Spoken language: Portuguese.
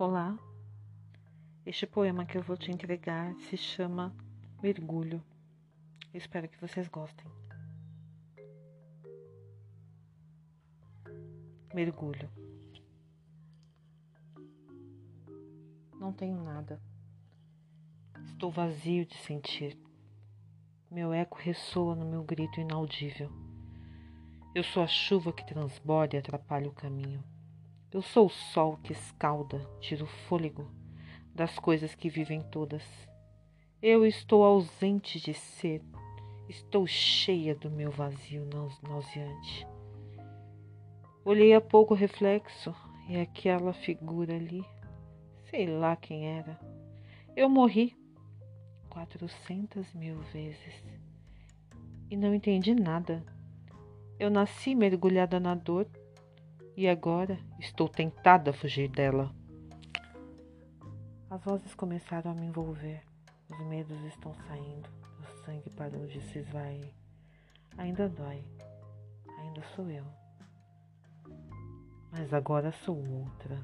Olá, este poema que eu vou te entregar se chama Mergulho. Espero que vocês gostem. Mergulho. Não tenho nada. Estou vazio de sentir. Meu eco ressoa no meu grito inaudível. Eu sou a chuva que transborda e atrapalha o caminho. Eu sou o sol que escalda, tira o fôlego das coisas que vivem todas. Eu estou ausente de ser, estou cheia do meu vazio nauseante. Olhei a pouco o reflexo e aquela figura ali, sei lá quem era. Eu morri quatrocentas mil vezes e não entendi nada. Eu nasci mergulhada na dor e agora estou tentada a fugir dela. As vozes começaram a me envolver. Os medos estão saindo. O sangue parou de se esvair. Ainda dói. Ainda sou eu. Mas agora sou outra.